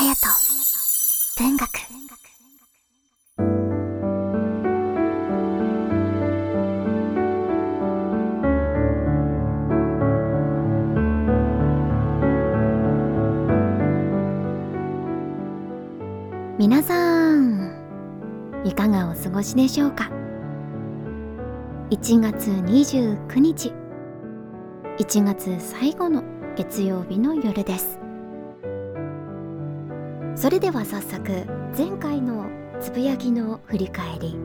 隼人文学。皆さんいかがお過ごしでしょうか？1月29日。1月最後の月曜日の夜です。それでは早速前回のつぶやきの振り返り。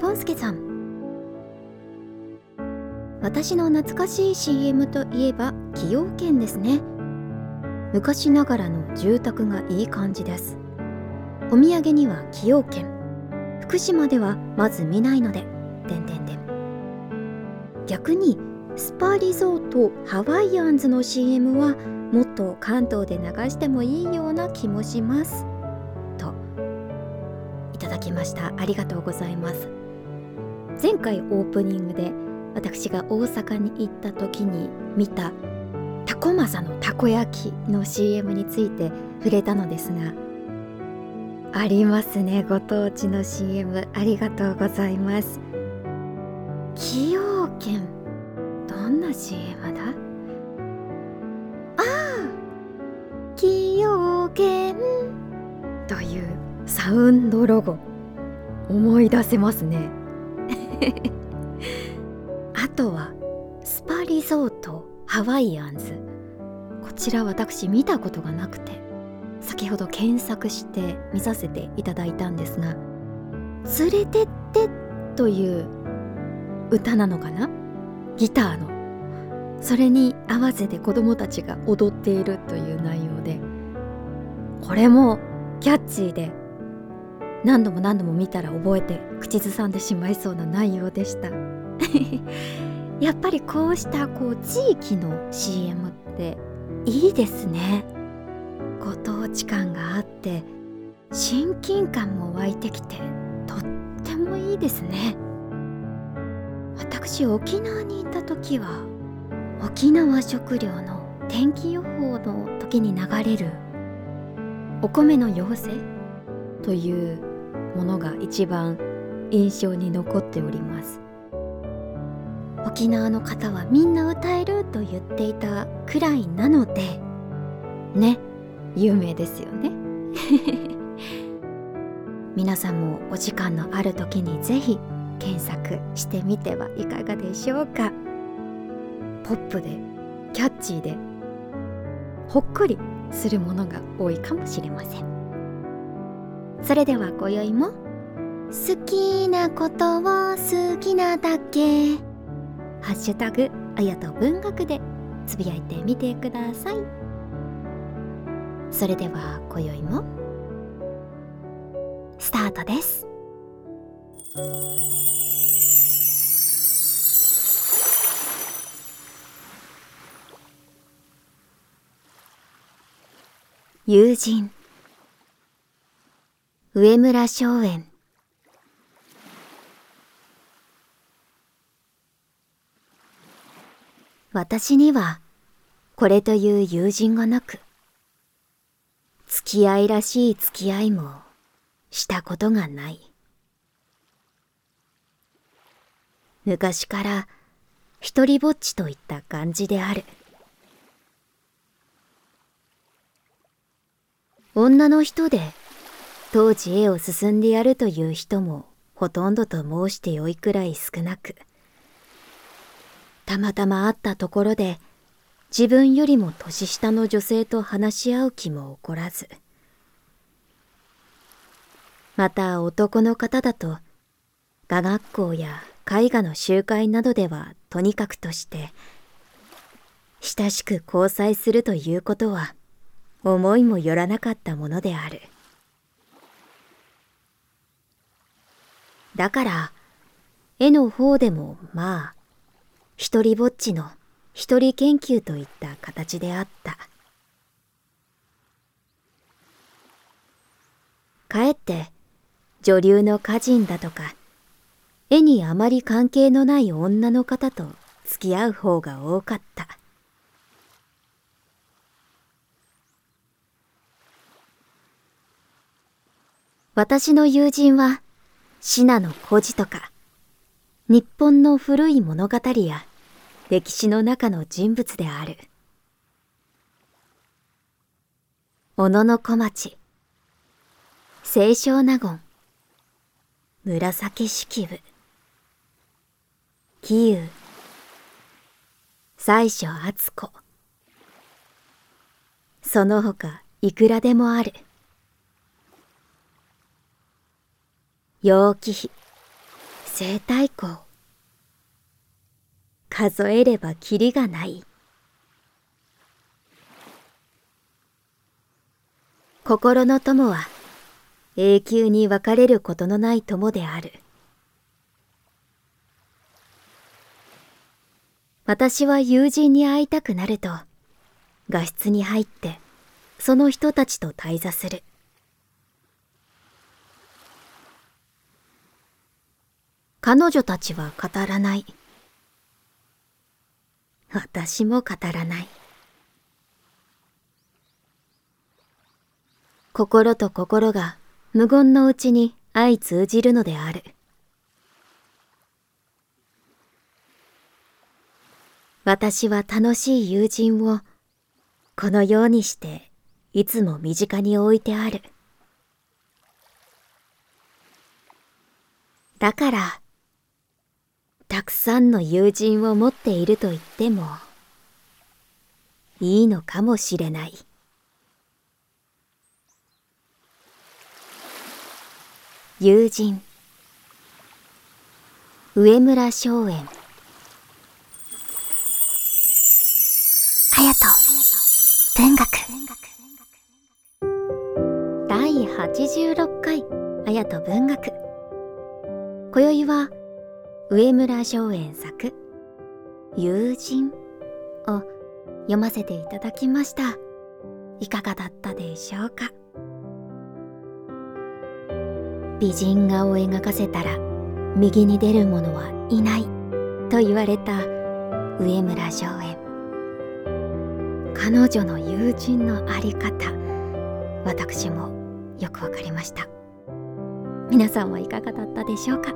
ポンスケさん。私の懐かしい CM といえば崎陽軒ですね。昔ながらの住宅がいい感じです。お土産には崎陽軒。福島ではまず見ないのでてんてんてん。逆にスパリゾートハワイアンズの CM はもっと関東で流してもいいような気もします。といただきました。ありがとうございます。前回オープニングで私が大阪に行った時に見たタコマサのたこ焼きの CM について触れたのですがありますね。ご当地の CM ありがとうございます。崎陽軒。んな CM だ？ああ崎陽軒。というサウンドロゴ。思い出せますね。あとはスパリゾートハワイアンズ。こちら私見たことがなくて。先ほど検索して見させていただいたんですが「連れてって」という歌なのかな？ギターの。それに合わせて子供たちが踊っているという内容でこれもキャッチーで何度も何度も見たら覚えて口ずさんでしまいそうな内容でした。やっぱりこうしたこう地域の CM っていいですね。ご当地感があって親近感も湧いてきてとってもいいですね。私沖縄にいた時は沖縄食料の天気予報の時に流れるお米の妖精というものが一番印象に残っております。沖縄の方はみんな歌えると言っていたくらいなのでね有名ですよね。皆さんもお時間のある時にぜひ検索してみてはいかがでしょうか。ポップでキャッチーでほっこりするものが多いかもしれません。それでは今宵も好きなことを好きなだけ。ハッシュタグあやと文学でつぶやいてみてください。それでは今宵もスタートです。友人。上村松園。私にはこれという友人がなく付き合いらしい付き合いもしたことがない。昔から一りぼっちといった感じである。女の人で当時絵を進んでやるという人もほとんどと申してよいくらい少なくたまたま会ったところで自分よりも年下の女性と話し合う気も起こらずまた男の方だと画学校や絵画の集会などではとにかくとして親しく交際するということは思いもよらなかったものである。だから絵の方でもまあ一りぼっちの一人研究といった形であった。かえって女流の歌人だとか絵にあまり関係のない女の方と付き合う方が多かった。私の友人は信濃孤児とか日本の古い物語や歴史の中の人物である。小野の小町清少納言紫式部紀遊最初敦子。その他いくらでもある。楊貴妃生太后数えればきりがない。心の友は永久に別れることのない友である。私は友人に会いたくなると画室に入ってその人たちと対座する。彼女たちは語らない。私も語らない。心と心が無言のうちに相通じるのである。私は楽しい友人をこのようにしていつも身近に置いてある。だからくさんの友人を持っていると言ってもいいのかもしれない。友人。上村松園。隼人。文学。第86回。綾と文学。今宵は上村松園作「友人」を読ませていただきました。いかがだったでしょうか？美人画を描かせたら右に出る者はいないと言われた上村松園。彼女の友人のあり方私もよくわかりました。皆さんはいかがだったでしょうか？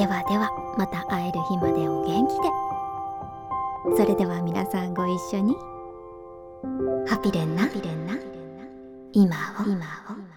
ではではまた会える日までお元気で。それでは皆さんご一緒に。ハピレンな。今を。今を